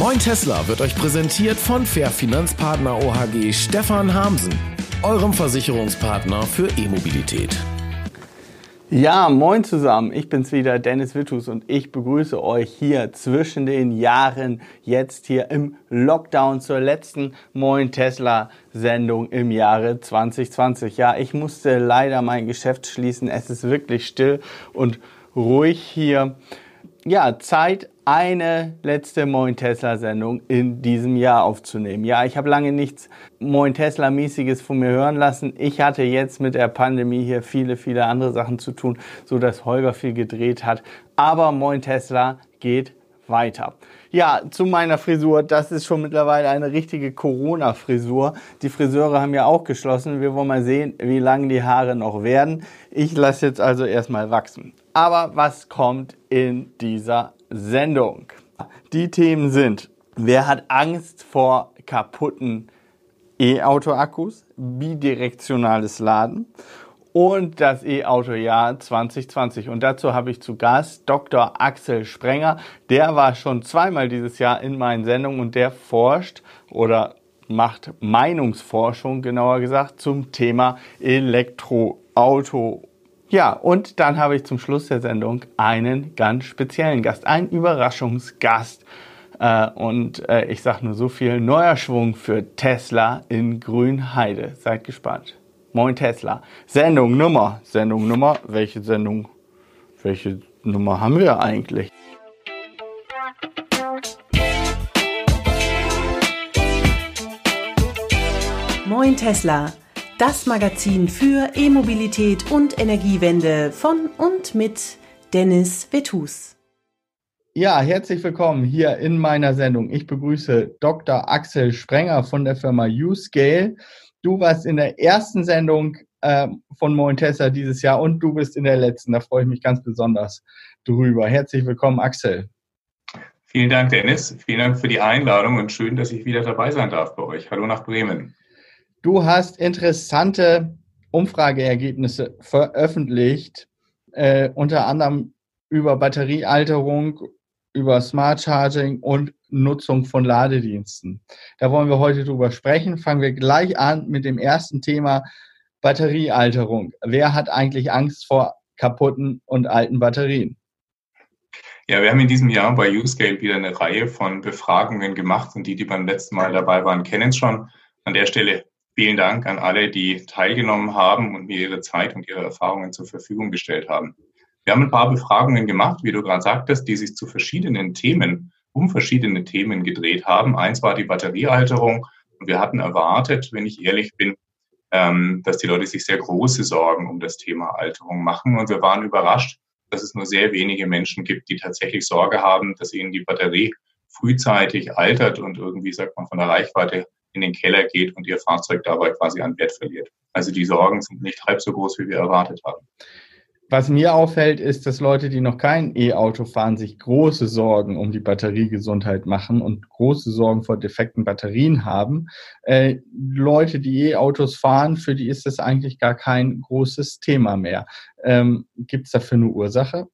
Moin Tesla wird euch präsentiert von Fair Finanzpartner OHG Stefan Hamsen, eurem Versicherungspartner für E-Mobilität. Ja, moin zusammen. Ich bin's wieder, Dennis Wittus und ich begrüße euch hier zwischen den Jahren jetzt hier im Lockdown zur letzten Moin Tesla Sendung im Jahre 2020. Ja, ich musste leider mein Geschäft schließen. Es ist wirklich still und ruhig hier. Ja, Zeit eine letzte Moin Tesla Sendung in diesem Jahr aufzunehmen. Ja, ich habe lange nichts Moin Tesla mäßiges von mir hören lassen. Ich hatte jetzt mit der Pandemie hier viele, viele andere Sachen zu tun, so dass Holger viel gedreht hat. Aber Moin Tesla geht weiter. Ja, zu meiner Frisur. Das ist schon mittlerweile eine richtige Corona-Frisur. Die Friseure haben ja auch geschlossen. Wir wollen mal sehen, wie lang die Haare noch werden. Ich lasse jetzt also erstmal wachsen. Aber was kommt in dieser Sendung. Die Themen sind, wer hat Angst vor kaputten E-Auto-Akkus, bidirektionales Laden und das E-Auto-Jahr 2020. Und dazu habe ich zu Gast Dr. Axel Sprenger. Der war schon zweimal dieses Jahr in meinen Sendungen und der forscht oder macht Meinungsforschung, genauer gesagt, zum Thema Elektroauto ja, und dann habe ich zum Schluss der Sendung einen ganz speziellen Gast, einen Überraschungsgast. Äh, und äh, ich sage nur so viel, neuer Schwung für Tesla in Grünheide. Seid gespannt. Moin Tesla. Sendung Nummer. Sendung Nummer. Welche Sendung? Welche Nummer haben wir eigentlich? Moin Tesla das Magazin für E-Mobilität und Energiewende von und mit Dennis Vetus. Ja, herzlich willkommen hier in meiner Sendung. Ich begrüße Dr. Axel Sprenger von der Firma Uscale. Du warst in der ersten Sendung äh, von Moin Tesla dieses Jahr und du bist in der letzten. Da freue ich mich ganz besonders drüber. Herzlich willkommen, Axel. Vielen Dank, Dennis. Vielen Dank für die Einladung und schön, dass ich wieder dabei sein darf bei euch. Hallo nach Bremen. Du hast interessante Umfrageergebnisse veröffentlicht, äh, unter anderem über Batteriealterung, über Smart Charging und Nutzung von Ladediensten. Da wollen wir heute drüber sprechen. Fangen wir gleich an mit dem ersten Thema Batteriealterung. Wer hat eigentlich Angst vor kaputten und alten Batterien? Ja, wir haben in diesem Jahr bei Uscale wieder eine Reihe von Befragungen gemacht und die, die beim letzten Mal dabei waren, kennen es schon. An der Stelle Vielen Dank an alle, die teilgenommen haben und mir ihre Zeit und ihre Erfahrungen zur Verfügung gestellt haben. Wir haben ein paar Befragungen gemacht, wie du gerade sagtest, die sich zu verschiedenen Themen, um verschiedene Themen gedreht haben. Eins war die Batteriealterung und wir hatten erwartet, wenn ich ehrlich bin, ähm, dass die Leute sich sehr große Sorgen um das Thema Alterung machen. Und wir waren überrascht, dass es nur sehr wenige Menschen gibt, die tatsächlich Sorge haben, dass ihnen die Batterie frühzeitig altert und irgendwie, sagt man, von der Reichweite in den Keller geht und ihr Fahrzeug dabei quasi an Wert verliert. Also die Sorgen sind nicht halb so groß, wie wir erwartet haben. Was mir auffällt, ist, dass Leute, die noch kein E-Auto fahren, sich große Sorgen um die Batteriegesundheit machen und große Sorgen vor defekten Batterien haben. Äh, Leute, die E-Autos fahren, für die ist das eigentlich gar kein großes Thema mehr. Ähm, Gibt es dafür eine Ursache?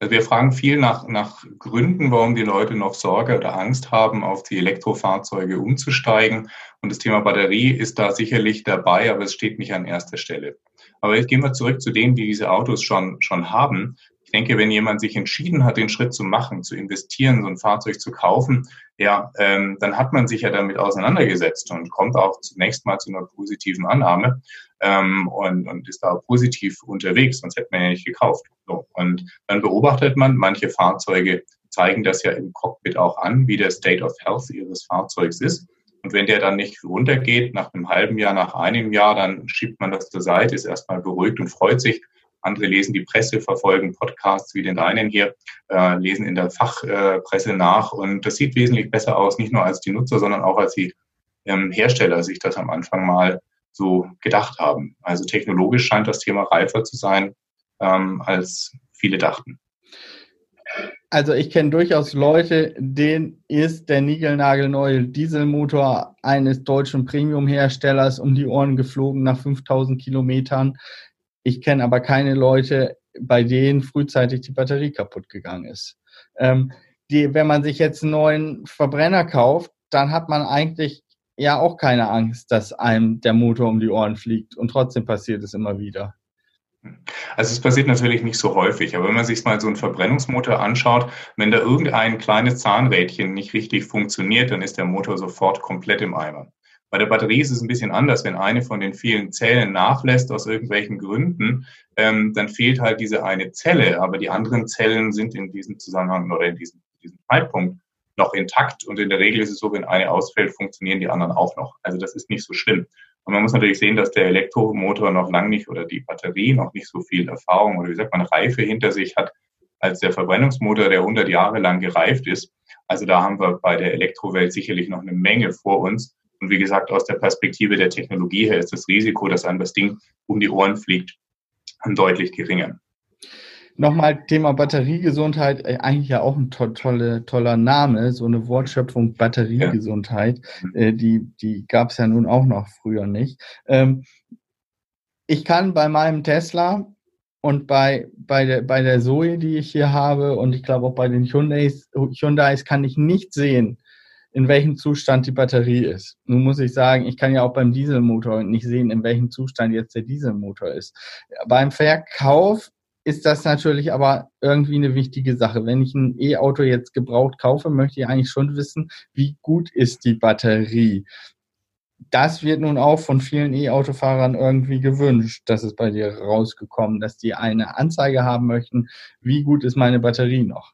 Wir fragen viel nach, nach Gründen, warum die Leute noch Sorge oder Angst haben, auf die Elektrofahrzeuge umzusteigen. Und das Thema Batterie ist da sicherlich dabei, aber es steht nicht an erster Stelle. Aber jetzt gehen wir zurück zu denen, die diese Autos schon, schon haben. Ich denke, wenn jemand sich entschieden hat, den Schritt zu machen, zu investieren, so ein Fahrzeug zu kaufen, ja, ähm, dann hat man sich ja damit auseinandergesetzt und kommt auch zunächst mal zu einer positiven Annahme ähm, und, und ist da positiv unterwegs, sonst hätte man ja nicht gekauft. So. Und dann beobachtet man, manche Fahrzeuge zeigen das ja im Cockpit auch an, wie der State of Health ihres Fahrzeugs ist. Und wenn der dann nicht runtergeht, nach einem halben Jahr, nach einem Jahr, dann schiebt man das zur Seite, ist erstmal beruhigt und freut sich. Andere lesen die Presse, verfolgen Podcasts wie den deinen hier, äh, lesen in der Fachpresse äh, nach. Und das sieht wesentlich besser aus, nicht nur als die Nutzer, sondern auch als die ähm, Hersteller sich das am Anfang mal so gedacht haben. Also technologisch scheint das Thema reifer zu sein, ähm, als viele dachten. Also ich kenne durchaus Leute, denen ist der niegelnagelneue Dieselmotor eines deutschen Premium-Herstellers um die Ohren geflogen nach 5000 Kilometern. Ich kenne aber keine Leute, bei denen frühzeitig die Batterie kaputt gegangen ist. Ähm, die, wenn man sich jetzt einen neuen Verbrenner kauft, dann hat man eigentlich ja auch keine Angst, dass einem der Motor um die Ohren fliegt und trotzdem passiert es immer wieder. Also es passiert natürlich nicht so häufig, aber wenn man sich mal so einen Verbrennungsmotor anschaut, wenn da irgendein kleines Zahnrädchen nicht richtig funktioniert, dann ist der Motor sofort komplett im Eimer. Bei der Batterie ist es ein bisschen anders. Wenn eine von den vielen Zellen nachlässt aus irgendwelchen Gründen, ähm, dann fehlt halt diese eine Zelle, aber die anderen Zellen sind in diesem Zusammenhang oder in diesem, diesem Zeitpunkt noch intakt und in der Regel ist es so, wenn eine ausfällt, funktionieren die anderen auch noch. Also das ist nicht so schlimm. Und man muss natürlich sehen, dass der Elektromotor noch lang nicht oder die Batterie noch nicht so viel Erfahrung oder wie sagt man, Reife hinter sich hat als der Verbrennungsmotor, der 100 Jahre lang gereift ist. Also da haben wir bei der Elektrowelt sicherlich noch eine Menge vor uns. Und wie gesagt, aus der Perspektive der Technologie her ist das Risiko, dass einem das Ding um die Ohren fliegt, deutlich geringer. Nochmal Thema Batteriegesundheit, äh, eigentlich ja auch ein to tolle, toller Name, so eine Wortschöpfung Batteriegesundheit, ja. äh, die, die gab es ja nun auch noch früher nicht. Ähm, ich kann bei meinem Tesla und bei, bei, der, bei der Zoe, die ich hier habe, und ich glaube auch bei den Hyundais, Hyundais kann ich nicht sehen, in welchem Zustand die Batterie ist. Nun muss ich sagen, ich kann ja auch beim Dieselmotor nicht sehen, in welchem Zustand jetzt der Dieselmotor ist. Beim Verkauf ist das natürlich aber irgendwie eine wichtige Sache. Wenn ich ein E-Auto jetzt gebraucht kaufe, möchte ich eigentlich schon wissen, wie gut ist die Batterie. Das wird nun auch von vielen E-Autofahrern irgendwie gewünscht. Das ist bei dir rausgekommen, dass die eine Anzeige haben möchten, wie gut ist meine Batterie noch.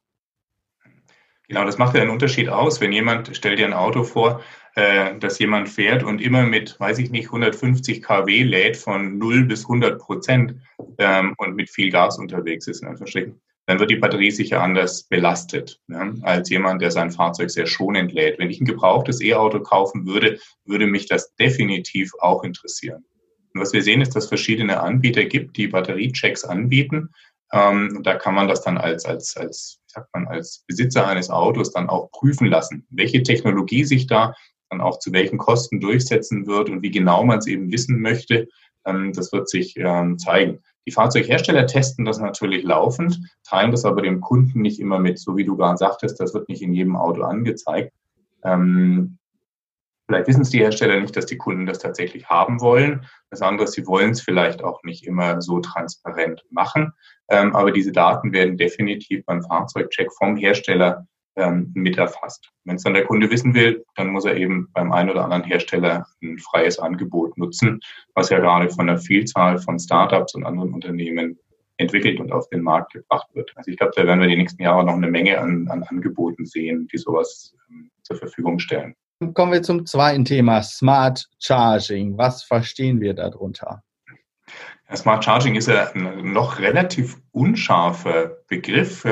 Genau, das macht ja einen Unterschied aus. Wenn jemand, stell dir ein Auto vor, äh, dass jemand fährt und immer mit, weiß ich nicht, 150 kW lädt von 0 bis 100 Prozent ähm, und mit viel Gas unterwegs ist, in Anführungsstrichen, dann wird die Batterie sicher anders belastet ne, als jemand, der sein Fahrzeug sehr schonend lädt. Wenn ich ein gebrauchtes E-Auto kaufen würde, würde mich das definitiv auch interessieren. Und was wir sehen, ist, dass verschiedene Anbieter gibt, die Batteriechecks anbieten. Ähm, da kann man das dann als, als, als, sagt man, als Besitzer eines Autos dann auch prüfen lassen, welche Technologie sich da dann auch zu welchen Kosten durchsetzen wird und wie genau man es eben wissen möchte, ähm, das wird sich ähm, zeigen. Die Fahrzeughersteller testen das natürlich laufend, teilen das aber dem Kunden nicht immer mit, so wie du gerade sagtest, das wird nicht in jedem Auto angezeigt. Ähm, vielleicht wissen es die Hersteller nicht, dass die Kunden das tatsächlich haben wollen. Das andere ist, sie wollen es vielleicht auch nicht immer so transparent machen. aber diese Daten werden definitiv beim Fahrzeugcheck vom Hersteller ähm, mit erfasst. Wenn es dann der Kunde wissen will, dann muss er eben beim einen oder anderen Hersteller ein freies Angebot nutzen, was ja gerade von einer Vielzahl von Startups und anderen Unternehmen entwickelt und auf den Markt gebracht wird. Also ich glaube, da werden wir die nächsten Jahre noch eine Menge an, an Angeboten sehen, die sowas ähm, zur Verfügung stellen. Kommen wir zum zweiten Thema, Smart Charging. Was verstehen wir darunter? Smart Charging ist ja ein noch relativ unscharfer Begriff. Ich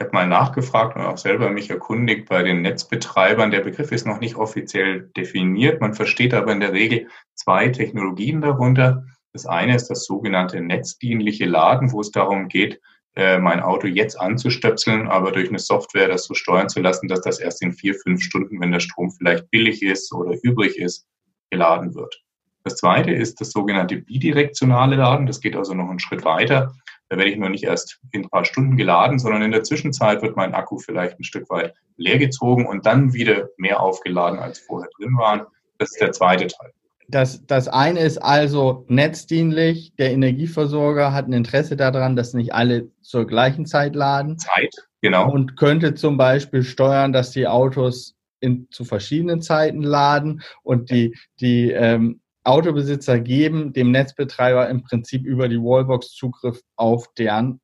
habe mal nachgefragt und auch selber mich erkundigt bei den Netzbetreibern. Der Begriff ist noch nicht offiziell definiert. Man versteht aber in der Regel zwei Technologien darunter. Das eine ist das sogenannte netzdienliche Laden, wo es darum geht, äh, mein Auto jetzt anzustöpseln, aber durch eine Software das so steuern zu lassen, dass das erst in vier, fünf Stunden, wenn der Strom vielleicht billig ist oder übrig ist, geladen wird. Das zweite ist das sogenannte bidirektionale Laden. Das geht also noch einen Schritt weiter. Da werde ich nur nicht erst in ein paar Stunden geladen, sondern in der Zwischenzeit wird mein Akku vielleicht ein Stück weit leer gezogen und dann wieder mehr aufgeladen, als vorher drin waren. Das ist der zweite Teil. Das, das eine ist also netzdienlich. Der Energieversorger hat ein Interesse daran, dass nicht alle zur gleichen Zeit laden. Zeit, genau. Und könnte zum Beispiel steuern, dass die Autos in, zu verschiedenen Zeiten laden und die, die ähm, Autobesitzer geben dem Netzbetreiber im Prinzip über die Wallbox Zugriff auf deren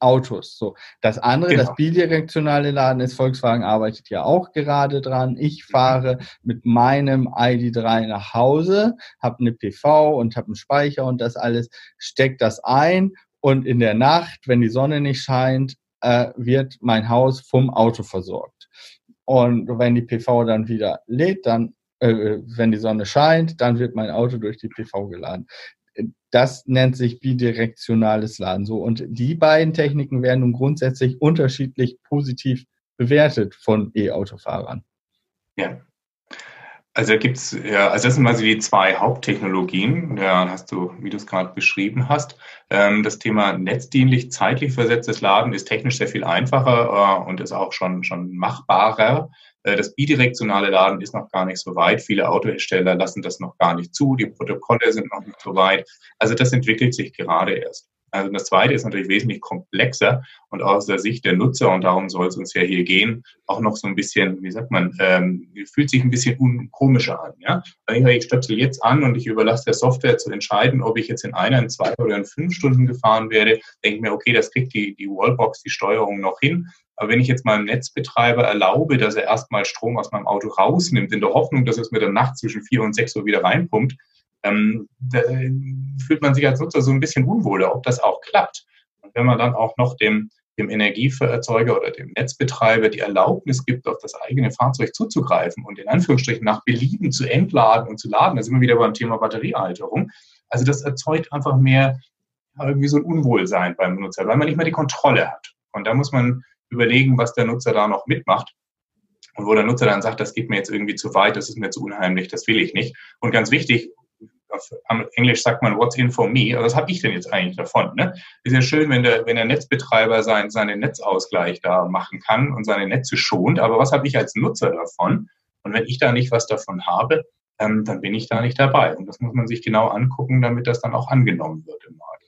Autos. So. Das andere, genau. das bidirektionale Laden ist, Volkswagen arbeitet ja auch gerade dran. Ich fahre mit meinem ID3 nach Hause, habe eine PV und habe einen Speicher und das alles, stecke das ein und in der Nacht, wenn die Sonne nicht scheint, äh, wird mein Haus vom Auto versorgt. Und wenn die PV dann wieder lädt, dann äh, wenn die Sonne scheint, dann wird mein Auto durch die PV geladen. Das nennt sich bidirektionales Laden so. Und die beiden Techniken werden nun grundsätzlich unterschiedlich positiv bewertet von E-Autofahrern. Ja. Also da gibt's ja, also das sind so die zwei Haupttechnologien. Da hast du, wie du es gerade beschrieben hast. Ähm, das Thema netzdienlich, zeitlich versetztes Laden ist technisch sehr viel einfacher äh, und ist auch schon, schon machbarer. Äh, das bidirektionale Laden ist noch gar nicht so weit. Viele Autohersteller lassen das noch gar nicht zu. Die Protokolle sind noch nicht so weit. Also das entwickelt sich gerade erst. Also das zweite ist natürlich wesentlich komplexer und aus der Sicht der Nutzer, und darum soll es uns ja hier gehen, auch noch so ein bisschen, wie sagt man, ähm, fühlt sich ein bisschen komischer an. Ja? Ich stöpsel jetzt an und ich überlasse der Software zu entscheiden, ob ich jetzt in einer, in zwei oder in fünf Stunden gefahren werde, denke ich mir, okay, das kriegt die, die Wallbox, die Steuerung noch hin. Aber wenn ich jetzt meinem Netzbetreiber erlaube, dass er erstmal Strom aus meinem Auto rausnimmt, in der Hoffnung, dass es mir dann nachts zwischen vier und sechs Uhr wieder reinpumpt, ähm, da fühlt man sich als Nutzer so ein bisschen unwohler, ob das auch klappt. Und wenn man dann auch noch dem, dem Energieerzeuger oder dem Netzbetreiber die Erlaubnis gibt, auf das eigene Fahrzeug zuzugreifen und in Anführungsstrichen nach Belieben zu entladen und zu laden, da sind wir wieder beim Thema Batteriealterung. Also das erzeugt einfach mehr irgendwie so ein Unwohlsein beim Nutzer, weil man nicht mehr die Kontrolle hat. Und da muss man überlegen, was der Nutzer da noch mitmacht. Und wo der Nutzer dann sagt, das geht mir jetzt irgendwie zu weit, das ist mir zu unheimlich, das will ich nicht. Und ganz wichtig, auf Englisch sagt man, what's in for me? Also was habe ich denn jetzt eigentlich davon? Ne? Ist ja schön, wenn der, wenn der Netzbetreiber sein, seinen Netzausgleich da machen kann und seine Netze schont, aber was habe ich als Nutzer davon? Und wenn ich da nicht was davon habe, ähm, dann bin ich da nicht dabei. Und das muss man sich genau angucken, damit das dann auch angenommen wird im Markt.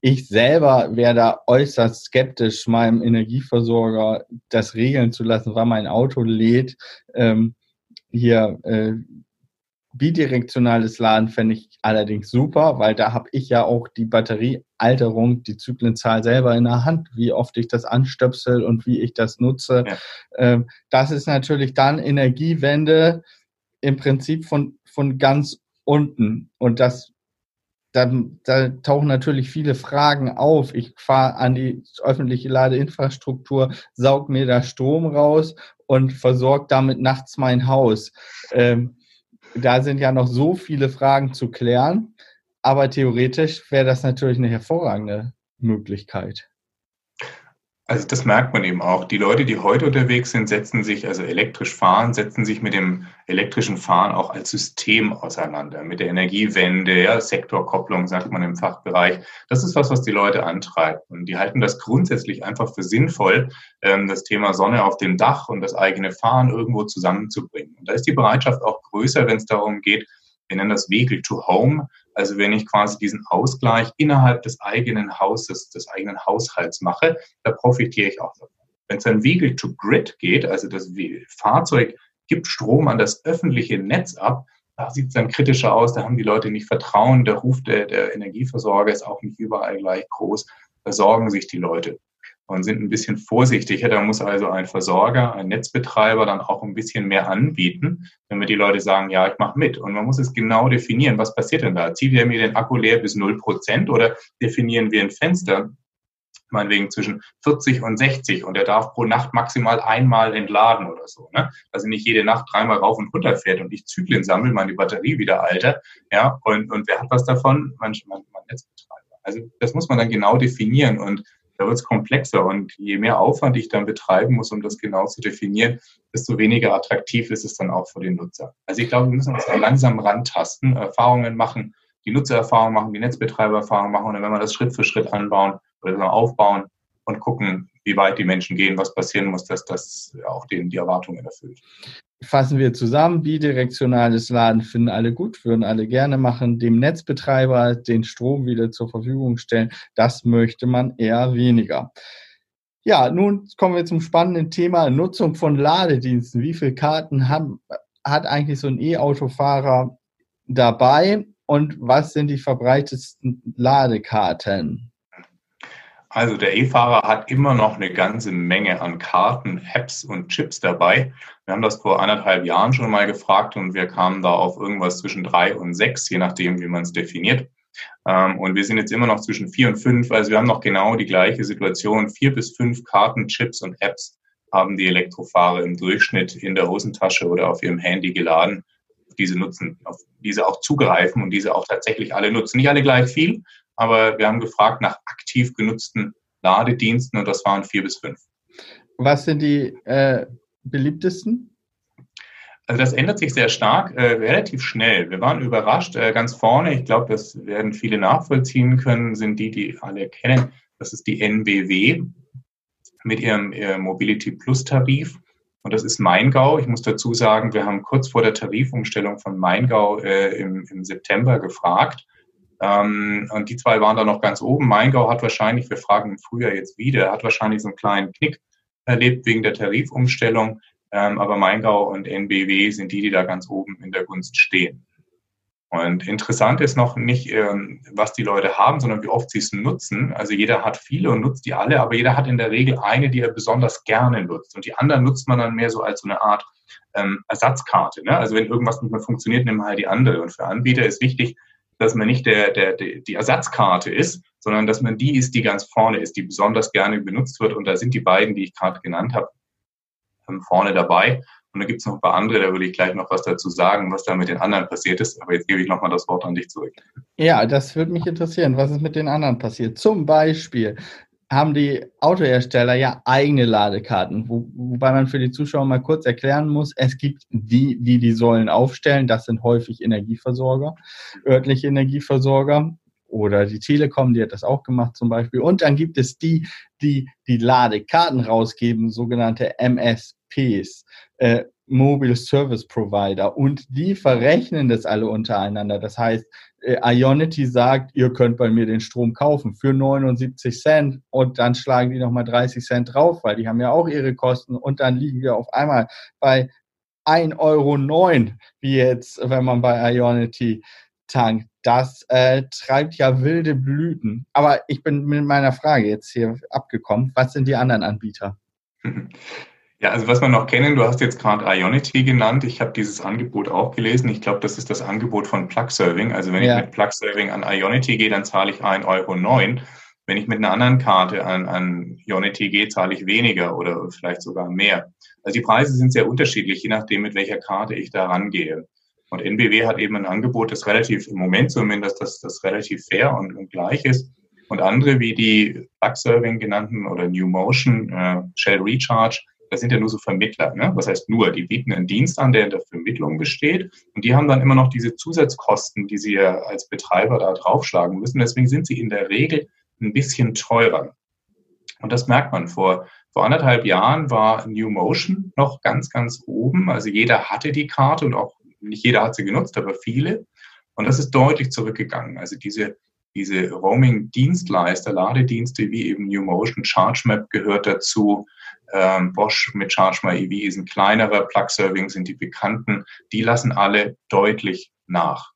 Ich selber wäre da äußerst skeptisch, meinem Energieversorger das regeln zu lassen, wann mein Auto lädt. Ähm, hier äh, bidirektionales Laden fände ich allerdings super, weil da habe ich ja auch die Batteriealterung, die Zyklenzahl selber in der Hand, wie oft ich das anstöpsel und wie ich das nutze. Ja. Ähm, das ist natürlich dann Energiewende im Prinzip von, von ganz unten. Und das da, da tauchen natürlich viele Fragen auf. Ich fahre an die öffentliche Ladeinfrastruktur, saug mir da Strom raus und versorge damit nachts mein Haus. Ähm, da sind ja noch so viele Fragen zu klären, aber theoretisch wäre das natürlich eine hervorragende Möglichkeit. Also das merkt man eben auch. Die Leute, die heute unterwegs sind, setzen sich, also elektrisch fahren, setzen sich mit dem elektrischen Fahren auch als System auseinander, mit der Energiewende, ja, Sektorkopplung sagt man im Fachbereich. Das ist was, was die Leute antreibt. Und die halten das grundsätzlich einfach für sinnvoll, ähm, das Thema Sonne auf dem Dach und das eigene Fahren irgendwo zusammenzubringen. Und da ist die Bereitschaft auch größer, wenn es darum geht, wir nennen das Vehicle to Home, also wenn ich quasi diesen Ausgleich innerhalb des eigenen Hauses, des eigenen Haushalts mache, da profitiere ich auch davon. Wenn es dann Vehicle to Grid geht, also das Fahrzeug gibt Strom an das öffentliche Netz ab, da sieht es dann kritischer aus, da haben die Leute nicht Vertrauen, der Ruf der, der Energieversorger ist auch nicht überall gleich groß, da sorgen sich die Leute und sind ein bisschen vorsichtiger. Da muss also ein Versorger, ein Netzbetreiber dann auch ein bisschen mehr anbieten, damit die Leute sagen, ja, ich mache mit. Und man muss es genau definieren, was passiert denn da? Zieht er mir den Akku leer bis 0 Prozent oder definieren wir ein Fenster, meinetwegen zwischen 40 und 60 und er darf pro Nacht maximal einmal entladen oder so. Ne? Also nicht jede Nacht dreimal rauf und runter fährt und ich Zyklen sammle, meine Batterie wieder alter. Ja, und, und wer hat was davon? Man, man, man Netzbetreiber. Also das muss man dann genau definieren und da wird es komplexer und je mehr Aufwand ich dann betreiben muss, um das genau zu definieren, desto weniger attraktiv ist es dann auch für den Nutzer. Also ich glaube, wir müssen uns da langsam rantasten, Erfahrungen machen, die Nutzererfahrung machen, die Netzbetreibererfahrung machen und wenn wir das Schritt für Schritt anbauen oder aufbauen und gucken, wie weit die Menschen gehen, was passieren muss, dass das auch denen die Erwartungen erfüllt fassen wir zusammen, bidirektionales Laden finden alle gut, würden alle gerne machen, dem Netzbetreiber den Strom wieder zur Verfügung stellen, das möchte man eher weniger. Ja, nun kommen wir zum spannenden Thema Nutzung von Ladediensten. Wie viele Karten haben, hat eigentlich so ein E-Autofahrer dabei und was sind die verbreitetsten Ladekarten? Also der E-Fahrer hat immer noch eine ganze Menge an Karten, Apps und Chips dabei. Wir haben das vor anderthalb Jahren schon mal gefragt und wir kamen da auf irgendwas zwischen drei und sechs, je nachdem, wie man es definiert. Ähm, und wir sind jetzt immer noch zwischen vier und fünf. Also wir haben noch genau die gleiche Situation. Vier bis fünf Karten, Chips und Apps haben die Elektrofahrer im Durchschnitt in der Hosentasche oder auf ihrem Handy geladen. Diese nutzen, auf diese auch zugreifen und diese auch tatsächlich alle nutzen. Nicht alle gleich viel, aber wir haben gefragt nach aktiv genutzten Ladediensten und das waren vier bis fünf. Was sind die äh, beliebtesten? Also das ändert sich sehr stark, äh, relativ schnell. Wir waren überrascht. Äh, ganz vorne, ich glaube, das werden viele nachvollziehen können, sind die, die alle kennen. Das ist die NBW mit ihrem Mobility Plus Tarif. Und das ist Maingau. Ich muss dazu sagen, wir haben kurz vor der Tarifumstellung von Maingau äh, im, im, September gefragt. Ähm, und die zwei waren da noch ganz oben. Maingau hat wahrscheinlich, wir fragen im Frühjahr jetzt wieder, hat wahrscheinlich so einen kleinen Knick erlebt wegen der Tarifumstellung. Ähm, aber Maingau und NBW sind die, die da ganz oben in der Gunst stehen. Und interessant ist noch nicht, ähm, was die Leute haben, sondern wie oft sie es nutzen. Also jeder hat viele und nutzt die alle, aber jeder hat in der Regel eine, die er besonders gerne nutzt. Und die anderen nutzt man dann mehr so als so eine Art ähm, Ersatzkarte. Ne? Also wenn irgendwas nicht mehr funktioniert, nimm halt die andere. Und für Anbieter ist wichtig, dass man nicht der, der, der, die Ersatzkarte ist, sondern dass man die ist, die ganz vorne ist, die besonders gerne benutzt wird. Und da sind die beiden, die ich gerade genannt habe, ähm, vorne dabei. Und dann gibt es noch ein paar andere, da würde ich gleich noch was dazu sagen, was da mit den anderen passiert ist. Aber jetzt gebe ich nochmal das Wort an dich zurück. Ja, das würde mich interessieren. Was ist mit den anderen passiert? Zum Beispiel haben die Autohersteller ja eigene Ladekarten, wo, wobei man für die Zuschauer mal kurz erklären muss, es gibt die, die die Säulen aufstellen, das sind häufig Energieversorger, örtliche Energieversorger oder die Telekom, die hat das auch gemacht zum Beispiel. Und dann gibt es die, die die Ladekarten rausgeben, sogenannte MSPs äh, Mobile Service Provider und die verrechnen das alle untereinander. Das heißt, Ionity sagt, ihr könnt bei mir den Strom kaufen für 79 Cent und dann schlagen die nochmal 30 Cent drauf, weil die haben ja auch ihre Kosten und dann liegen wir auf einmal bei 1,09 Euro, wie jetzt, wenn man bei Ionity tankt. Das äh, treibt ja wilde Blüten. Aber ich bin mit meiner Frage jetzt hier abgekommen. Was sind die anderen Anbieter? Ja, also was man noch kennen, du hast jetzt gerade Ionity genannt. Ich habe dieses Angebot auch gelesen. Ich glaube, das ist das Angebot von Plug Serving. Also wenn ja. ich mit Plug Serving an Ionity gehe, dann zahle ich 1,09 Euro. Wenn ich mit einer anderen Karte an, an Ionity gehe, zahle ich weniger oder vielleicht sogar mehr. Also die Preise sind sehr unterschiedlich, je nachdem, mit welcher Karte ich da rangehe. Und NBW hat eben ein Angebot, das relativ, im Moment zumindest, das, das relativ fair und, und gleich ist. Und andere wie die Plug Serving genannten oder New Motion, äh, Shell Recharge, das sind ja nur so Vermittler. Ne? Was heißt nur? Die bieten einen Dienst an, der in der Vermittlung besteht. Und die haben dann immer noch diese Zusatzkosten, die sie ja als Betreiber da draufschlagen müssen. Deswegen sind sie in der Regel ein bisschen teurer. Und das merkt man. Vor, vor anderthalb Jahren war New Motion noch ganz, ganz oben. Also jeder hatte die Karte und auch nicht jeder hat sie genutzt, aber viele. Und das ist deutlich zurückgegangen. Also diese, diese Roaming-Dienstleister, Ladedienste wie eben New Motion, ChargeMap gehört dazu, ähm, Bosch mit ChargeMy EV ist ein kleinerer, Plug-Serving sind die bekannten. Die lassen alle deutlich nach.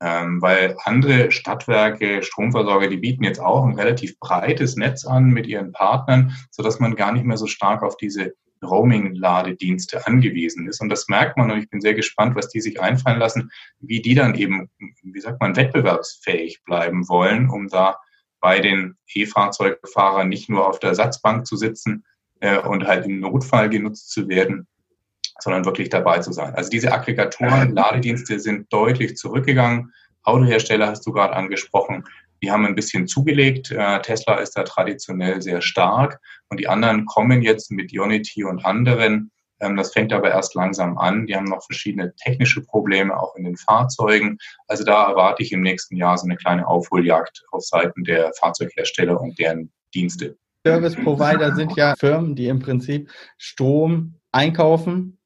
Ähm, weil andere Stadtwerke, Stromversorger, die bieten jetzt auch ein relativ breites Netz an mit ihren Partnern, sodass man gar nicht mehr so stark auf diese Roaming-Ladedienste angewiesen ist. Und das merkt man und ich bin sehr gespannt, was die sich einfallen lassen, wie die dann eben, wie sagt man, wettbewerbsfähig bleiben wollen, um da bei den E-Fahrzeugfahrern nicht nur auf der Ersatzbank zu sitzen, äh, und halt im Notfall genutzt zu werden, sondern wirklich dabei zu sein. Also diese Aggregatoren, Ladedienste sind deutlich zurückgegangen. Autohersteller hast du gerade angesprochen. Die haben ein bisschen zugelegt. Äh, Tesla ist da traditionell sehr stark und die anderen kommen jetzt mit Ionity und anderen. Ähm, das fängt aber erst langsam an. Die haben noch verschiedene technische Probleme auch in den Fahrzeugen. Also da erwarte ich im nächsten Jahr so eine kleine Aufholjagd auf Seiten der Fahrzeughersteller und deren Dienste. Service Provider sind ja Firmen, die im Prinzip Strom einkaufen,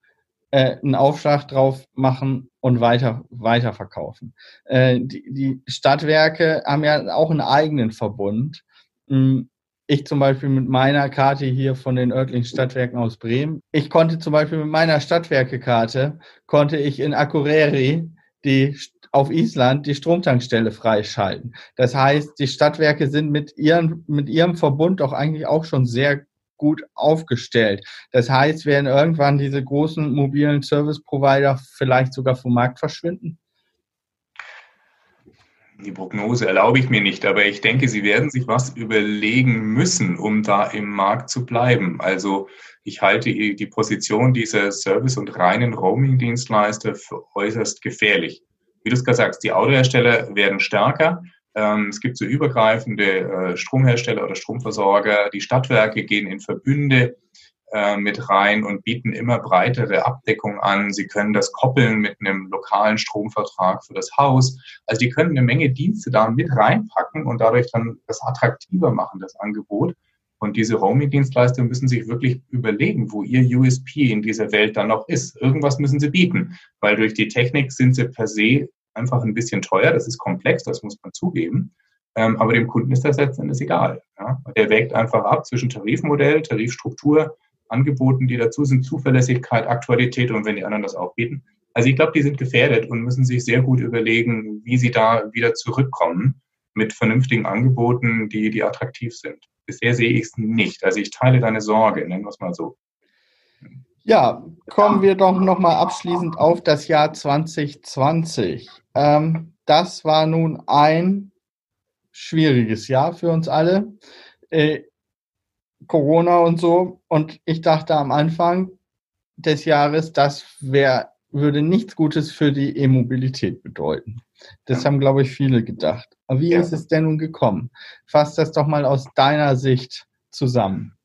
äh, einen Aufschlag drauf machen und weiter weiterverkaufen. Äh, die, die Stadtwerke haben ja auch einen eigenen Verbund. Hm, ich zum Beispiel mit meiner Karte hier von den örtlichen Stadtwerken aus Bremen. Ich konnte zum Beispiel mit meiner Stadtwerkekarte, konnte ich in Akureyri die auf Island die Stromtankstelle freischalten. Das heißt, die Stadtwerke sind mit, ihren, mit ihrem Verbund doch eigentlich auch schon sehr gut aufgestellt. Das heißt, werden irgendwann diese großen mobilen Service-Provider vielleicht sogar vom Markt verschwinden? Die Prognose erlaube ich mir nicht, aber ich denke, Sie werden sich was überlegen müssen, um da im Markt zu bleiben. Also ich halte die Position dieser Service- und reinen Roaming-Dienstleister für äußerst gefährlich wie du es gerade sagst, die Autohersteller werden stärker. Ähm, es gibt so übergreifende äh, Stromhersteller oder Stromversorger. Die Stadtwerke gehen in Verbünde. äh, mit rein und bieten immer breitere Abdeckung an. Sie können das koppeln mit einem lokalen Stromvertrag für das Haus. Also die können eine Menge Dienste da mit reinpacken und dadurch dann das attraktiver machen, das Angebot. Und diese Roaming-Dienstleister müssen sich wirklich überlegen, wo ihr USP in dieser Welt dann noch ist. Irgendwas müssen sie bieten, weil durch die Technik sind sie per se einfach ein bisschen teuer. Das ist komplex, das muss man zugeben. Ähm, aber dem Kunden ist das letzten Endes egal. Ja? Der wägt einfach ab zwischen Tarifmodell, Tarifstruktur, Angeboten, die dazu sind, Zuverlässigkeit, Aktualität und wenn die anderen das auch bieten. Also ich glaube, die sind gefährdet und müssen sich sehr gut überlegen, wie sie da wieder zurückkommen mit vernünftigen Angeboten, die, die attraktiv sind. Bisher sehe ich es nicht. Also ich teile deine Sorge, nennen wir es mal so. Ja, kommen wir doch nochmal abschließend auf das Jahr 2020. Ähm, das war nun ein schwieriges Jahr für uns alle. Äh, Corona und so. Und ich dachte am Anfang des Jahres, das wäre, würde nichts Gutes für die E-Mobilität bedeuten. Das haben, glaube ich, viele gedacht. Aber wie ja. ist es denn nun gekommen? Fass das doch mal aus deiner Sicht zusammen.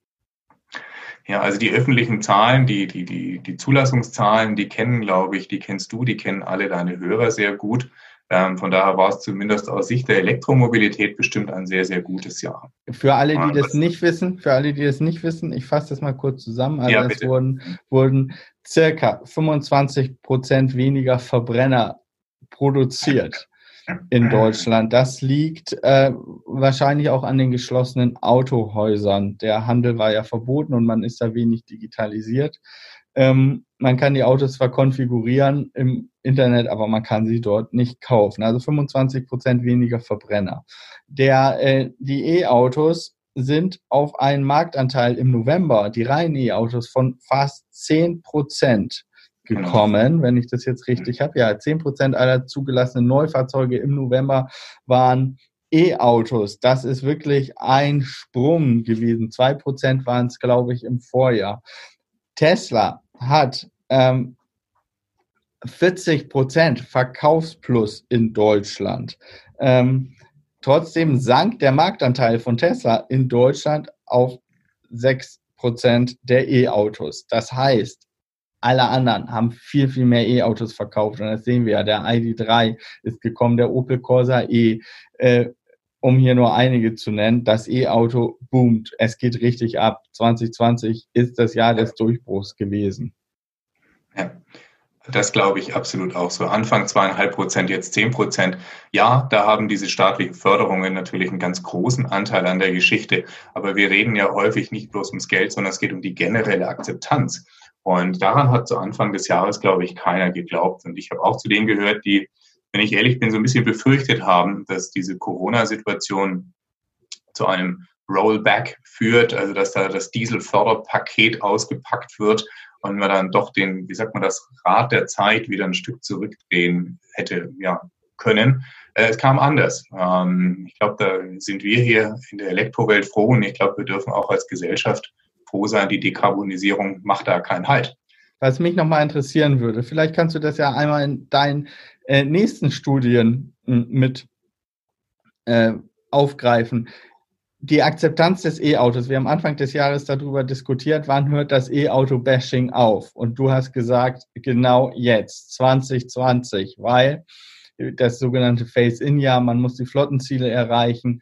Ja, also die öffentlichen Zahlen, die, die, die, die Zulassungszahlen, die kennen, glaube ich, die kennst du, die kennen alle deine Hörer sehr gut. Ähm, von daher war es zumindest aus Sicht der Elektromobilität bestimmt ein sehr, sehr gutes Jahr. Für alle, die das nicht wissen, für alle, die das nicht wissen, ich fasse das mal kurz zusammen. Also ja, es wurden, wurden circa 25 Prozent weniger Verbrenner produziert in Deutschland. Das liegt äh, wahrscheinlich auch an den geschlossenen Autohäusern. Der Handel war ja verboten und man ist da wenig digitalisiert. Ähm, man kann die Autos zwar konfigurieren im Internet, aber man kann sie dort nicht kaufen. Also 25 Prozent weniger Verbrenner. Der, äh, die E-Autos sind auf einen Marktanteil im November, die reinen E-Autos, von fast 10 Prozent gekommen, wenn ich das jetzt richtig habe. Ja, 10 Prozent aller zugelassenen Neufahrzeuge im November waren E-Autos. Das ist wirklich ein Sprung gewesen. Zwei Prozent waren es, glaube ich, im Vorjahr. Tesla hat ähm, 40 Prozent Verkaufsplus in Deutschland. Ähm, trotzdem sank der Marktanteil von Tesla in Deutschland auf 6 Prozent der E-Autos. Das heißt, alle anderen haben viel, viel mehr E-Autos verkauft. Und das sehen wir ja. Der ID3 ist gekommen, der Opel Corsa E. Äh, um hier nur einige zu nennen, das E-Auto boomt. Es geht richtig ab. 2020 ist das Jahr des Durchbruchs gewesen. Ja, das glaube ich absolut auch so. Anfang zweieinhalb Prozent, jetzt zehn Prozent. Ja, da haben diese staatlichen Förderungen natürlich einen ganz großen Anteil an der Geschichte. Aber wir reden ja häufig nicht bloß ums Geld, sondern es geht um die generelle Akzeptanz. Und daran hat zu Anfang des Jahres, glaube ich, keiner geglaubt. Und ich habe auch zu denen gehört, die wenn ich ehrlich bin, so ein bisschen befürchtet haben, dass diese Corona-Situation zu einem Rollback führt, also dass da das Dieselförderpaket ausgepackt wird und man dann doch den, wie sagt man, das Rad der Zeit wieder ein Stück zurückdrehen hätte ja, können. Äh, es kam anders. Ähm, ich glaube, da sind wir hier in der Elektrowelt froh und ich glaube, wir dürfen auch als Gesellschaft froh sein, die Dekarbonisierung macht da keinen Halt. Was mich nochmal interessieren würde, vielleicht kannst du das ja einmal in deinen äh, nächsten Studien mit äh, aufgreifen. Die Akzeptanz des E-Autos. Wir haben Anfang des Jahres darüber diskutiert, wann hört das E-Auto-Bashing auf? Und du hast gesagt, genau jetzt, 2020, weil das sogenannte Face-In-Jahr, man muss die Flottenziele erreichen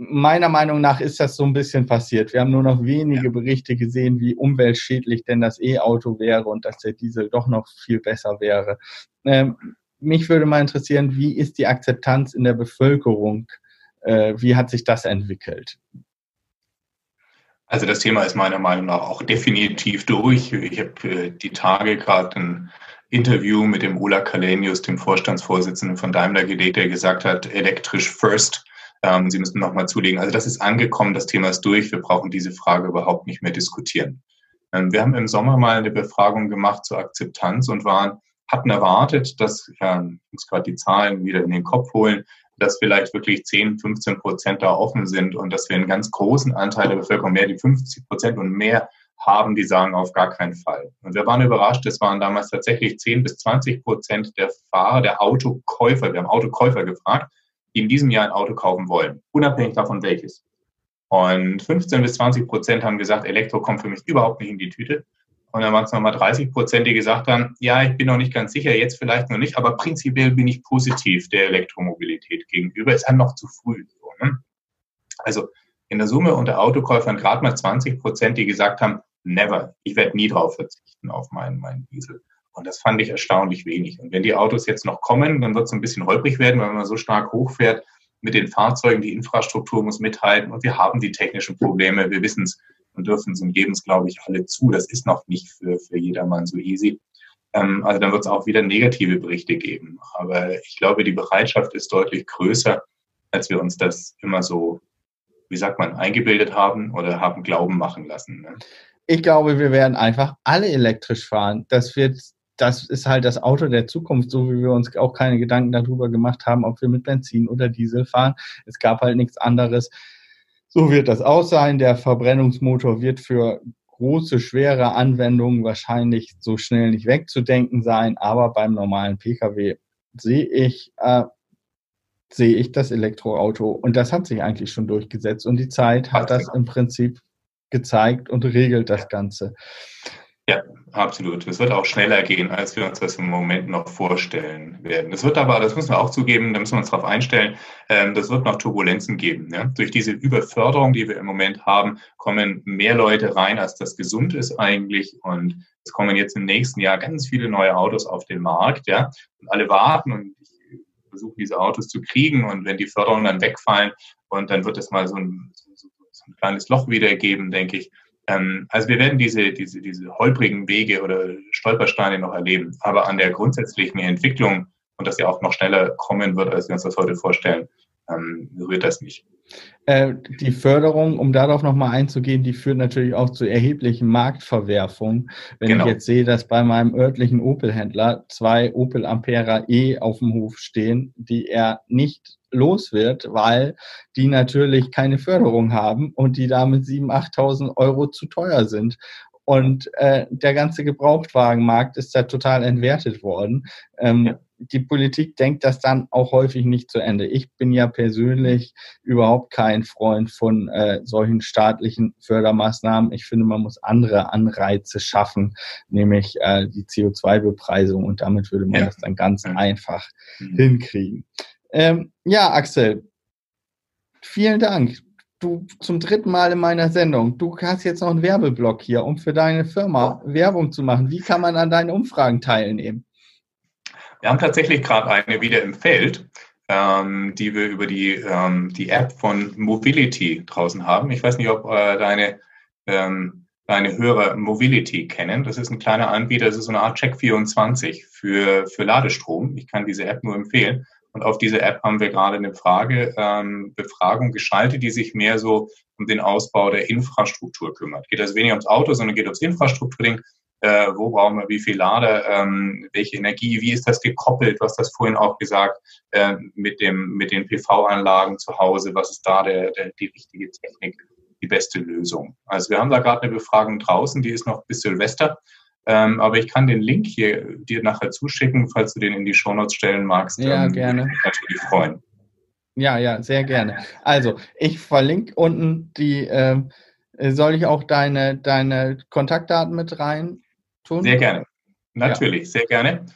meiner Meinung nach ist das so ein bisschen passiert. Wir haben nur noch wenige ja. Berichte gesehen, wie umweltschädlich denn das E-Auto wäre und dass der Diesel doch noch viel besser wäre. Ähm, mich würde mal interessieren, wie ist die Akzeptanz in der Bevölkerung? Äh, wie hat sich das entwickelt? Also das Thema ist meiner Meinung nach auch definitiv durch. Ich habe äh, die Tage gerade ein Interview mit dem Ola Kalenius, dem Vorstandsvorsitzenden von Daimler gelegt, der gesagt hat, elektrisch first ähm, Sie müssen nochmal zulegen. Also das ist angekommen, das Thema ist durch. Wir brauchen diese Frage überhaupt nicht mehr diskutieren. Ähm, wir haben im Sommer mal eine Befragung gemacht zur Akzeptanz und waren, hatten erwartet, dass, ja, ich muss gerade die Zahlen wieder in den Kopf holen, dass vielleicht wirklich 10, 15 Prozent da offen sind und dass wir einen ganz großen Anteil der Bevölkerung, mehr die 50 Prozent und mehr haben, die sagen auf gar keinen Fall. Und wir waren überrascht, es waren damals tatsächlich 10 bis 20 Prozent der Fahrer, der Autokäufer, wir haben Autokäufer gefragt, in diesem Jahr ein Auto kaufen wollen, unabhängig davon welches. Und 15 bis 20 Prozent haben gesagt, Elektro kommt für mich überhaupt nicht in die Tüte. Und dann waren es nochmal 30 Prozent, die gesagt haben, ja, ich bin noch nicht ganz sicher, jetzt vielleicht noch nicht, aber prinzipiell bin ich positiv der Elektromobilität gegenüber. Ist halt noch zu früh. So, ne? Also in der Summe unter Autokäufern gerade mal 20 Prozent, die gesagt haben, never, ich werde nie drauf verzichten auf meinen, meinen Diesel. Und das fand ich erstaunlich wenig. Und wenn die Autos jetzt noch kommen, dann wird es ein bisschen holprig werden, weil man so stark hochfährt mit den Fahrzeugen. Die Infrastruktur muss mithalten und wir haben die technischen Probleme. Wir wissen es und dürfen es und geben es, glaube ich, alle zu. Das ist noch nicht für, für jedermann so easy. Ähm, also dann wird es auch wieder negative Berichte geben. Aber ich glaube, die Bereitschaft ist deutlich größer, als wir uns das immer so, wie sagt man, eingebildet haben oder haben glauben machen lassen. Ne? Ich glaube, wir werden einfach alle elektrisch fahren. Das wird das ist halt das Auto der Zukunft, so wie wir uns auch keine Gedanken darüber gemacht haben, ob wir mit Benzin oder Diesel fahren. Es gab halt nichts anderes. So wird das auch sein. Der Verbrennungsmotor wird für große, schwere Anwendungen wahrscheinlich so schnell nicht wegzudenken sein, aber beim normalen Pkw sehe ich, äh, sehe ich das Elektroauto und das hat sich eigentlich schon durchgesetzt und die Zeit hat das im Prinzip gezeigt und regelt das Ganze. Ja, absolut. Es wird auch schneller gehen, als wir uns das im Moment noch vorstellen werden. Es wird aber, das müssen wir auch zugeben, da müssen wir uns darauf einstellen, ähm, das wird noch Turbulenzen geben. Durch diese Überförderung, die wir im Moment haben, kommen mehr Leute rein, als das gesund ist eigentlich. Und es kommen jetzt im nächsten Jahr ganz viele neue Autos auf den Markt. Und alle warten und versuchen, diese Autos zu kriegen. Und wenn die Förderungen dann wegfallen, und dann wird es mal so ein, so, so ein kleines Loch wieder geben, denke ich ähm, also wir werden diese, diese, diese holprigen Wege oder Stolpersteine noch erleben. Aber an der grundsätzlichen Entwicklung und dass sie auch noch schneller kommen wird, als wir uns das heute vorstellen, ähm, rührt das nicht. Äh, die Förderung, um darauf nochmal einzugehen, die führt natürlich auch zu erheblichen Marktverwerfungen. Wenn genau. ich jetzt sehe, dass bei meinem örtlichen Opel-Händler zwei Opel Ampera E auf dem Hof stehen, die er nicht los wird, weil die natürlich keine Förderung haben und die damit 7.000, 8.000 Euro zu teuer sind. Und äh, der ganze Gebrauchtwagenmarkt ist da total entwertet worden. Ähm, ja. Die Politik denkt das dann auch häufig nicht zu Ende. Ich bin ja persönlich überhaupt kein Freund von äh, solchen staatlichen Fördermaßnahmen. Ich finde, man muss andere Anreize schaffen, nämlich äh, die CO2-Bepreisung und damit würde man ja. das dann ganz einfach mhm. hinkriegen. Ähm, ja, Axel, vielen Dank du zum dritten Mal in meiner Sendung. Du hast jetzt noch einen Werbeblock hier, um für deine Firma Werbung zu machen. Wie kann man an deinen Umfragen teilnehmen? Wir haben tatsächlich gerade eine wieder im Feld, ähm, die wir über die, ähm, die App von Mobility draußen haben. Ich weiß nicht, ob äh, deine, ähm, deine Hörer Mobility kennen. Das ist ein kleiner Anbieter, das ist so eine Art Check24 für, für Ladestrom. Ich kann diese App nur empfehlen. Und auf diese App haben wir gerade eine Frage, ähm, Befragung geschaltet, die sich mehr so um den Ausbau der Infrastruktur kümmert. Geht also weniger ums Auto, sondern geht ums Infrastrukturing. Äh, wo brauchen wir wie viel Lader, ähm, welche Energie, wie ist das gekoppelt, was das vorhin auch gesagt, äh, mit, dem, mit den PV-Anlagen zu Hause, was ist da der, der, die richtige Technik, die beste Lösung. Also wir haben da gerade eine Befragung draußen, die ist noch bis Silvester. Ähm, aber ich kann den Link hier dir nachher zuschicken, falls du den in die Shownotes stellen magst. Ja, ähm, gerne. Würde mich natürlich freuen. Ja, ja, sehr gerne. Also, ich verlinke unten die, äh, soll ich auch deine, deine Kontaktdaten mit rein tun? Sehr gerne. Natürlich, ja. sehr gerne.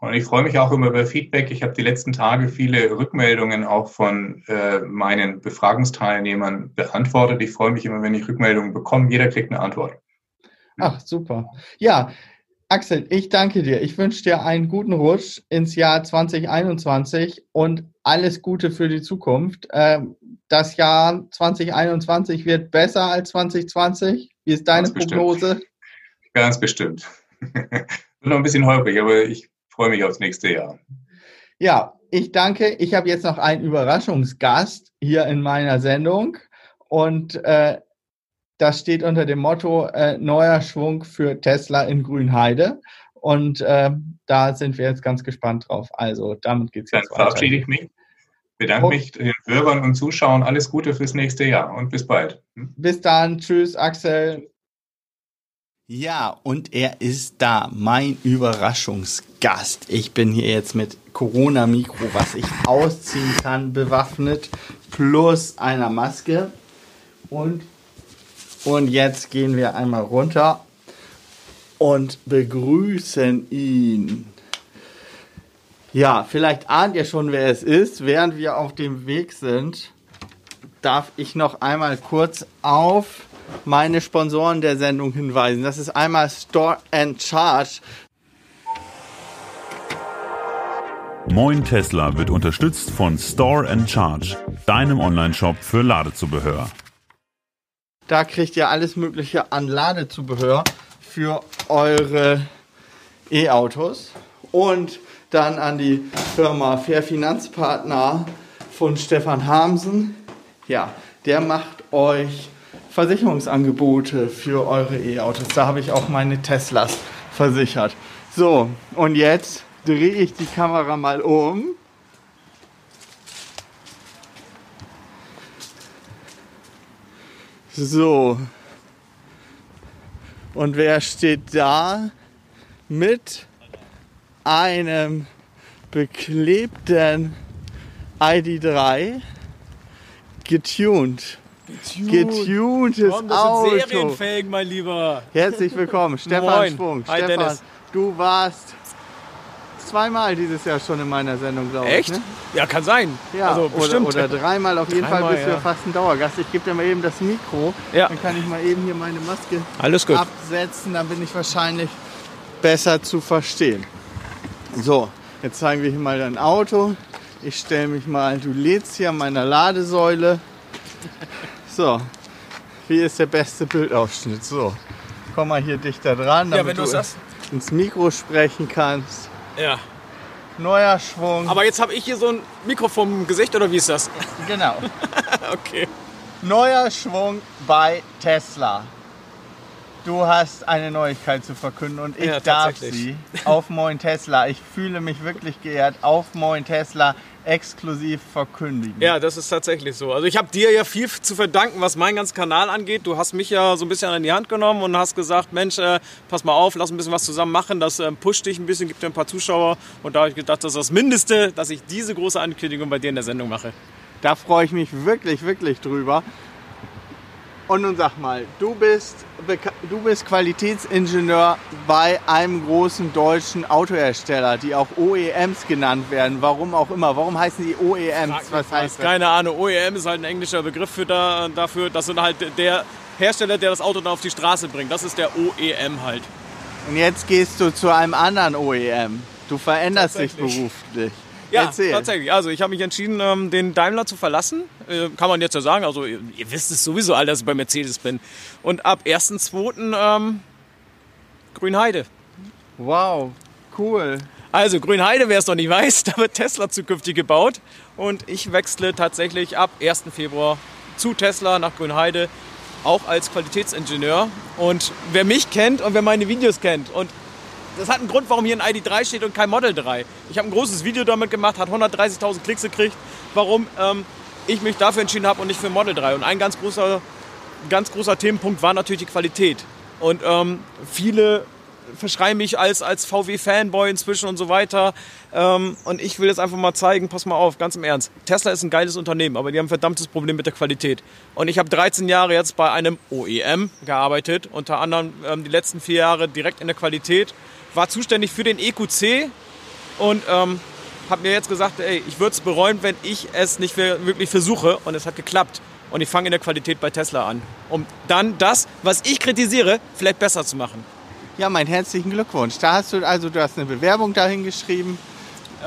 Und ich freue mich auch immer über Feedback. Ich habe die letzten Tage viele Rückmeldungen auch von äh, meinen Befragungsteilnehmern beantwortet. Ich freue mich immer, wenn ich Rückmeldungen bekomme. Jeder kriegt eine Antwort. Ach, super. Ja, Axel, ich danke dir. Ich wünsche dir einen guten Rutsch ins Jahr 2021 und alles Gute für die Zukunft. Ähm, das Jahr 2021 wird besser als 2020. Wie ist deine Ganz Prognose? Bestimmt. Ganz bestimmt. Wird noch ein bisschen holprig, aber ich freue mich aufs nächste Jahr. Ja, ich danke. Ich habe jetzt noch einen Überraschungsgast hier in meiner Sendung und äh, das steht unter dem Motto äh, Neuer Schwung für Tesla in Grünheide. Und äh, da sind wir jetzt ganz gespannt drauf. Also damit geht es jetzt Dann weiter. verabschiede ich mich. Bedanke und, mich den Hörern und Zuschauern. Alles Gute fürs nächste Jahr und bis bald. Hm? Bis dann. Tschüss, Axel. Ja, und er ist da, mein Überraschungsgast. Ich bin hier jetzt mit Corona-Mikro, was ich ausziehen kann, bewaffnet, plus einer Maske. Und, und jetzt gehen wir einmal runter und begrüßen ihn. Ja, vielleicht ahnt ihr schon, wer es ist. Während wir auf dem Weg sind, darf ich noch einmal kurz auf meine Sponsoren der Sendung hinweisen. Das ist einmal Store and Charge. Moin Tesla wird unterstützt von Store and Charge, deinem Online-Shop für Ladezubehör. Da kriegt ihr alles Mögliche an Ladezubehör für eure E-Autos. Und dann an die Firma Fair Finanzpartner von Stefan Hamsen. Ja, der macht euch Versicherungsangebote für eure E-Autos. Da habe ich auch meine Teslas versichert. So, und jetzt drehe ich die Kamera mal um. So. Und wer steht da mit einem beklebten ID3 getuned. Getuntes Komm, das Auto. sind Serienfelgen, mein Lieber. Herzlich willkommen, Stefan Moin. Schwung. Hi, Stefan, Dennis. du warst zweimal dieses Jahr schon in meiner Sendung, glaube ich. Echt? Ne? Ja, kann sein. Ja, also oder, bestimmt. oder dreimal. Auf jeden Dreimal, Fall bist du ja fast ein Dauergast. Ich gebe dir mal eben das Mikro. Ja. Dann kann ich mal eben hier meine Maske Alles gut. absetzen. Dann bin ich wahrscheinlich besser zu verstehen. So, jetzt zeigen wir hier mal dein Auto. Ich stelle mich mal, du lädst hier an meiner Ladesäule. So, wie ist der beste Bildausschnitt? So, komm mal hier dichter dran, Ja, damit wenn du sagst. ins Mikro sprechen kannst. Ja. Neuer Schwung. Aber jetzt habe ich hier so ein Mikrofon im Gesicht oder wie ist das? genau. Okay. Neuer Schwung bei Tesla. Du hast eine Neuigkeit zu verkünden und ich Ja, darf sie auf Moin Tesla. Ich fühle mich wirklich geehrt, auf Moin Tesla exklusiv verkündigen. Ja, das ist tatsächlich so. Also ich habe dir ja viel zu verdanken, was meinen ganzen Kanal angeht. Du hast mich ja so ein bisschen an die Hand genommen und hast gesagt, Mensch, äh, pass mal auf, lass ein bisschen was zusammen machen. Das ähm, pusht dich ein bisschen, gibt dir ein paar Zuschauer. Und da habe ich gedacht, das ist das Mindeste, dass ich diese große Ankündigung bei dir in der Sendung mache. Da freue ich mich wirklich, wirklich drüber. Und nun sag mal, du bist, du bist Qualitätsingenieur bei einem großen deutschen Autohersteller, die auch OEMs genannt werden. Warum auch immer. Warum heißen die OEMs? Was heißt das? Keine Ahnung. OEM ist halt ein englischer Begriff für da, dafür. Das sind halt der Hersteller, der das Auto dann auf die Straße bringt. Das ist der OEM halt. Und jetzt gehst du zu einem anderen OEM. Du veränderst dich beruflich. Ja, Erzähl. tatsächlich. Also ich habe mich entschieden, ähm, den Daimler zu verlassen. Äh, kann man jetzt ja sagen. Also ihr, ihr wisst es sowieso alle, dass ich bei Mercedes bin. Und ab 1.2. Ähm, Grünheide. Wow, cool. Also Grünheide, wer es noch nicht weiß, da wird Tesla zukünftig gebaut. Und ich wechsle tatsächlich ab 1. Februar zu Tesla nach Grünheide, auch als Qualitätsingenieur. Und wer mich kennt und wer meine Videos kennt und das hat einen Grund, warum hier ein ID3 steht und kein Model 3. Ich habe ein großes Video damit gemacht, hat 130.000 Klicks gekriegt, warum ähm, ich mich dafür entschieden habe und nicht für Model 3. Und ein ganz großer, ganz großer Themenpunkt war natürlich die Qualität. Und ähm, viele verschreien mich als, als VW-Fanboy inzwischen und so weiter. Ähm, und ich will jetzt einfach mal zeigen, pass mal auf, ganz im Ernst. Tesla ist ein geiles Unternehmen, aber die haben ein verdammtes Problem mit der Qualität. Und ich habe 13 Jahre jetzt bei einem OEM gearbeitet, unter anderem ähm, die letzten vier Jahre direkt in der Qualität, war zuständig für den EQC und ähm, habe mir jetzt gesagt, ey, ich würde es bereuen, wenn ich es nicht wirklich versuche. Und es hat geklappt. Und ich fange in der Qualität bei Tesla an, um dann das, was ich kritisiere, vielleicht besser zu machen. Ja, mein herzlichen Glückwunsch. Da hast du also du hast eine Bewerbung dahin geschrieben.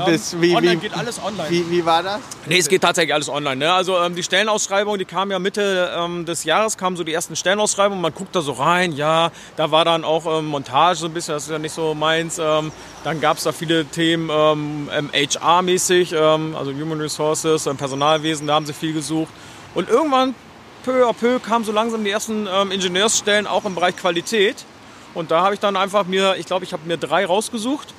Bis, wie, online wie, geht alles online. Wie, wie war das? Nee, es geht tatsächlich alles online. Ne? Also ähm, die Stellenausschreibung, die kam ja Mitte ähm, des Jahres, kamen so die ersten Stellenausschreibungen. Man guckt da so rein, ja, da war dann auch ähm, Montage so ein bisschen, das ist ja nicht so meins. Ähm, dann gab es da viele Themen ähm, ähm, HR-mäßig, ähm, also Human Resources, ähm, Personalwesen, da haben sie viel gesucht. Und irgendwann, peu à peu, kamen so langsam die ersten ähm, Ingenieursstellen auch im Bereich Qualität. Und da habe ich dann einfach mir, ich glaube, ich habe mir drei rausgesucht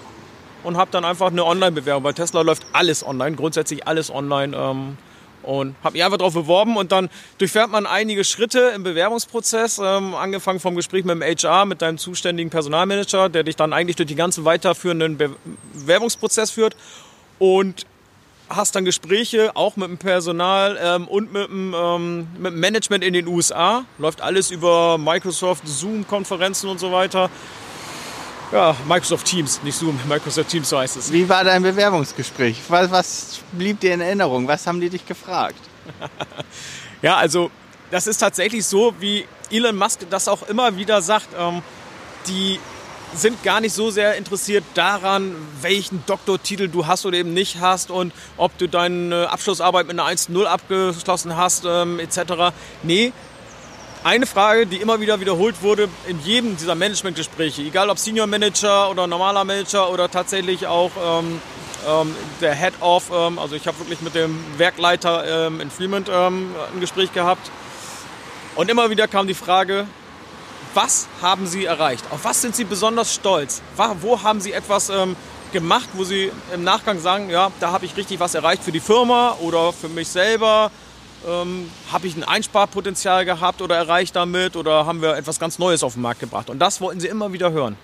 und habe dann einfach eine Online-Bewerbung. Bei Tesla läuft alles online, grundsätzlich alles online. Ähm, und habe mich einfach darauf beworben und dann durchfährt man einige Schritte im Bewerbungsprozess, ähm, angefangen vom Gespräch mit dem HR, mit deinem zuständigen Personalmanager, der dich dann eigentlich durch den ganzen weiterführenden Be Bewerbungsprozess führt. Und hast dann Gespräche auch mit dem Personal ähm, und mit dem, ähm, mit dem Management in den USA. Läuft alles über Microsoft, Zoom-Konferenzen und so weiter. Ja, Microsoft Teams, nicht Zoom, Microsoft Teams, so heißt es. Wie war dein Bewerbungsgespräch? Was, was blieb dir in Erinnerung? Was haben die dich gefragt? ja, also das ist tatsächlich so, wie Elon Musk das auch immer wieder sagt. Ähm, die sind gar nicht so sehr interessiert daran, welchen Doktortitel du hast oder eben nicht hast und ob du deine Abschlussarbeit mit einer 1.0 abgeschlossen hast, ähm, etc. Nee, eine Frage, die immer wieder wiederholt wurde in jedem dieser Managementgespräche, egal ob Senior Manager oder normaler Manager oder tatsächlich auch ähm, ähm, der Head of, ähm, also ich habe wirklich mit dem Werkleiter ähm, in Fremont ähm, ein Gespräch gehabt. Und immer wieder kam die Frage, was haben Sie erreicht? Auf was sind Sie besonders stolz? Wo haben Sie etwas ähm, gemacht, wo Sie im Nachgang sagen, ja, da habe ich richtig was erreicht für die Firma oder für mich selber? Ähm, habe ich ein Einsparpotenzial gehabt oder erreicht damit oder haben wir etwas ganz Neues auf den Markt gebracht? Und das wollten Sie immer wieder hören.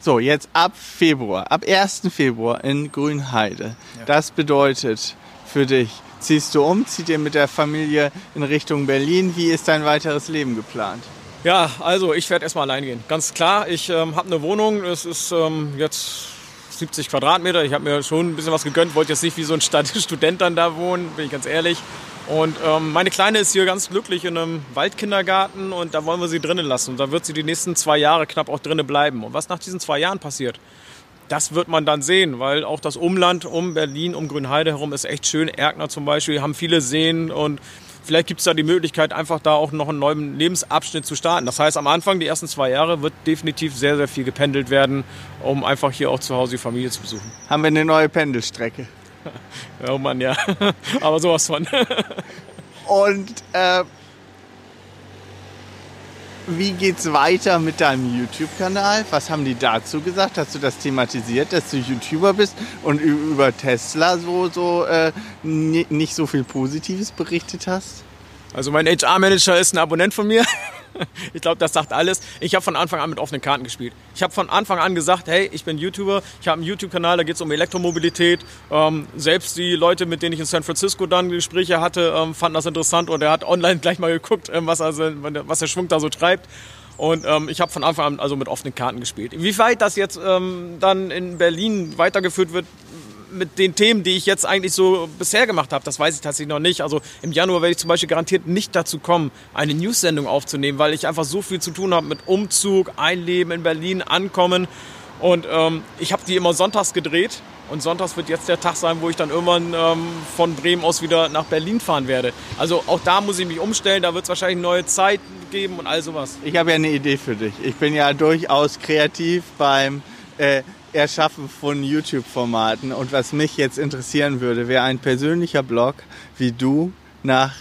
So, jetzt ab Februar, ab 1. Februar in Grünheide. Ja. Das bedeutet für dich, ziehst du um, zieht ihr mit der Familie in Richtung Berlin. Wie ist dein weiteres Leben geplant? Ja, also ich werde erstmal allein gehen. Ganz klar, ich ähm, habe eine Wohnung. Es ist ähm, jetzt 70 Quadratmeter. Ich habe mir schon ein bisschen was gegönnt. Wollte jetzt nicht wie so ein Student dann da wohnen, bin ich ganz ehrlich. Und ähm, meine Kleine ist hier ganz glücklich in einem Waldkindergarten und da wollen wir sie drinnen lassen. Und da wird sie die nächsten zwei Jahre knapp auch drinnen bleiben. Und was nach diesen zwei Jahren passiert, das wird man dann sehen, weil auch das Umland um Berlin, um Grünheide herum ist echt schön. Erkner zum Beispiel haben viele Seen und vielleicht gibt es da die Möglichkeit, einfach da auch noch einen neuen Lebensabschnitt zu starten. Das heißt, am Anfang, die ersten zwei Jahre, wird definitiv sehr, sehr viel gependelt werden, um einfach hier auch zu Hause die Familie zu besuchen. Haben wir eine neue Pendelstrecke? oh Mann, ja. Aber sowas von. Und äh, wie geht's weiter mit deinem YouTube-Kanal? Was haben die dazu gesagt? Hast du das thematisiert, dass du YouTuber bist und über Tesla so, so äh, nicht so viel Positives berichtet hast? Also mein HR-Manager ist ein Abonnent von mir. ich glaube, das sagt alles. Ich habe von Anfang an mit offenen Karten gespielt. Ich habe von Anfang an gesagt, hey, ich bin YouTuber, ich habe einen YouTube-Kanal, da geht es um Elektromobilität. Ähm, selbst die Leute, mit denen ich in San Francisco dann Gespräche hatte, ähm, fanden das interessant und er hat online gleich mal geguckt, ähm, was, also, was der Schwung da so treibt. Und ähm, ich habe von Anfang an also mit offenen Karten gespielt. Inwieweit das jetzt ähm, dann in Berlin weitergeführt wird, mit den Themen, die ich jetzt eigentlich so bisher gemacht habe, das weiß ich tatsächlich noch nicht. Also im Januar werde ich zum Beispiel garantiert nicht dazu kommen, eine News-Sendung aufzunehmen, weil ich einfach so viel zu tun habe mit Umzug, Einleben in Berlin, Ankommen. Und ähm, ich habe die immer sonntags gedreht. Und sonntags wird jetzt der Tag sein, wo ich dann irgendwann ähm, von Bremen aus wieder nach Berlin fahren werde. Also auch da muss ich mich umstellen. Da wird es wahrscheinlich neue Zeit geben und all sowas. Ich habe ja eine Idee für dich. Ich bin ja durchaus kreativ beim äh, Erschaffen von YouTube-Formaten. Und was mich jetzt interessieren würde, wäre ein persönlicher Blog, wie du nach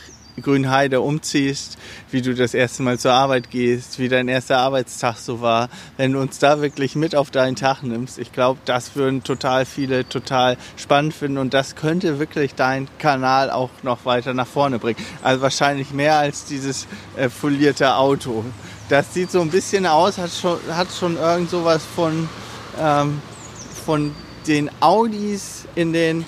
Grünheide umziehst, wie du das erste Mal zur Arbeit gehst, wie dein erster Arbeitstag so war. Wenn du uns da wirklich mit auf deinen Tag nimmst, ich glaube, das würden total viele total spannend finden und das könnte wirklich deinen Kanal auch noch weiter nach vorne bringen. Also wahrscheinlich mehr als dieses äh, folierte Auto. Das sieht so ein bisschen aus, hat schon, hat schon irgend sowas von ähm, von den Audis in den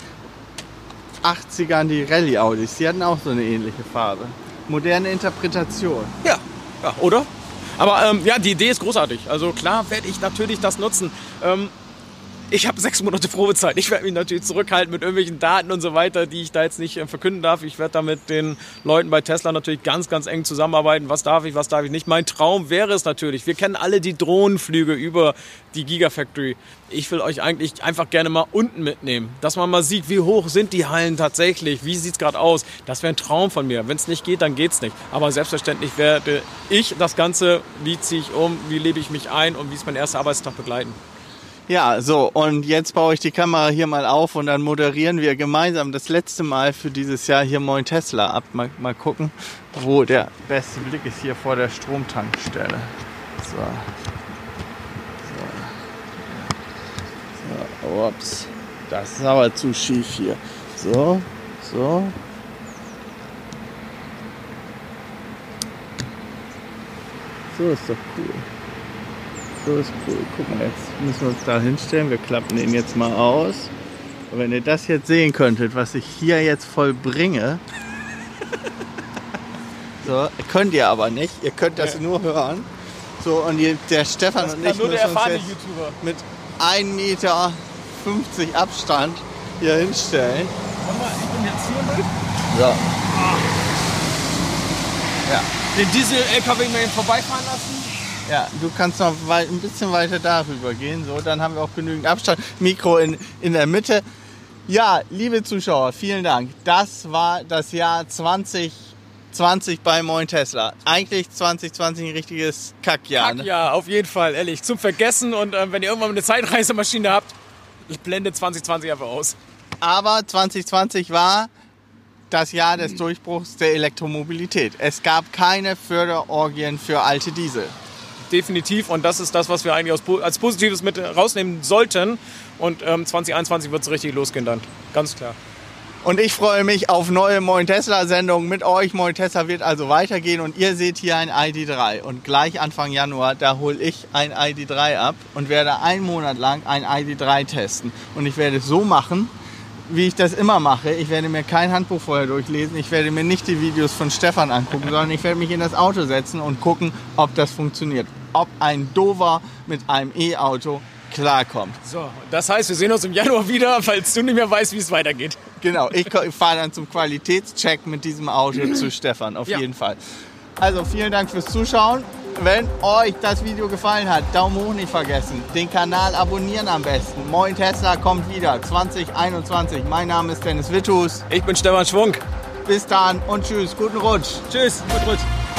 80ern, die Rallye-Audis. Die hatten auch so eine ähnliche Farbe. Moderne Interpretation. Ja, ja oder? Aber ähm, ja, die Idee ist großartig. Also klar werde ich natürlich das nutzen. Ähm, ich habe sechs Monate Probezeit. Ich werde mich natürlich zurückhalten mit irgendwelchen Daten und so weiter, die ich da jetzt nicht äh, verkünden darf. Ich werde da mit den Leuten bei Tesla natürlich ganz, ganz eng zusammenarbeiten. Was darf ich, was darf ich nicht. Mein Traum wäre es natürlich. Wir kennen alle die Drohnenflüge über die Gigafactory. Ich will euch eigentlich einfach gerne mal unten mitnehmen, dass man mal sieht, wie hoch sind die Hallen tatsächlich, wie sieht es gerade aus. Das wäre ein Traum von mir. Wenn es nicht geht, dann geht es nicht. Aber selbstverständlich werde ich das Ganze, wie ziehe ich um, wie lebe ich mich ein und wie ist mein erster Arbeitstag begleiten. Ja, so, und jetzt baue ich die Kamera hier mal auf und dann moderieren wir gemeinsam das letzte Mal für dieses Jahr hier Moin Tesla ab. Mal, mal gucken, wo der beste Blick ist hier vor der Stromtankstelle. So. So. so. Ups. Das ist aber zu schief hier. So, so. So ist doch cool. So ist cool. Guck mal, jetzt müssen wir uns da hinstellen. Wir klappen den jetzt mal aus. Und wenn ihr das jetzt sehen könntet, was ich hier jetzt vollbringe. So, könnt ihr aber nicht. Ihr könnt das nur hören. So, und der Stefan Das und ich nur müssen uns jetzt mit 1,50 Meter Abstand hier hinstellen. Warte mal, ich bin jetzt hier mit. So. Ja. Den Diesel-LKW mal vorbeifahren lassen. Ja, du kannst noch ein bisschen weiter darüber gehen. So, dann haben wir auch genügend Abstand. Mikro in, in der Mitte. Ja, liebe Zuschauer, vielen Dank. Das war das Jahr 2020 bei Moin Tesla. Eigentlich 2020 ein richtiges Kackjahr. Ne? Ja, auf jeden Fall, ehrlich. Zum Vergessen und ähm, wenn ihr irgendwann mal eine Zeitreisemaschine habt, ich blende 2020 einfach aus. Aber 2020 war das Jahr des Durchbruchs der Elektromobilität. Es gab keine Förderorgien für alte Diesel. Definitiv und das ist das, was wir eigentlich als Positives mit rausnehmen sollten. Und ähm, 2021 wird es richtig losgehen dann. Ganz klar. Und ich freue mich auf neue Moin Tesla Sendungen mit euch. Moin Tesla wird also weitergehen und ihr seht hier ein ID3. Und gleich Anfang Januar, da hole ich ein ID3 ab und werde einen Monat lang ein ID3 testen. Und ich werde es so machen, wie ich das immer mache. Ich werde mir kein Handbuch vorher durchlesen. Ich werde mir nicht die Videos von Stefan angucken, sondern ich werde mich in das Auto setzen und gucken, ob das funktioniert. Ob ein Dover mit einem E-Auto klarkommt. So, das heißt, wir sehen uns im Januar wieder, falls du nicht mehr weißt, wie es weitergeht. Genau, ich fahre dann zum Qualitätscheck mit diesem Auto zu Stefan, auf Ja. jeden Fall. Also vielen Dank fürs Zuschauen. Wenn euch das Video gefallen hat, Daumen hoch nicht vergessen. Den Kanal abonnieren am besten. Moin Tesla kommt wieder 2021. Mein Name ist Dennis Wittus. Ich bin Stefan Schwung. Bis dann und tschüss. Guten Rutsch. Tschüss, gut Rutsch.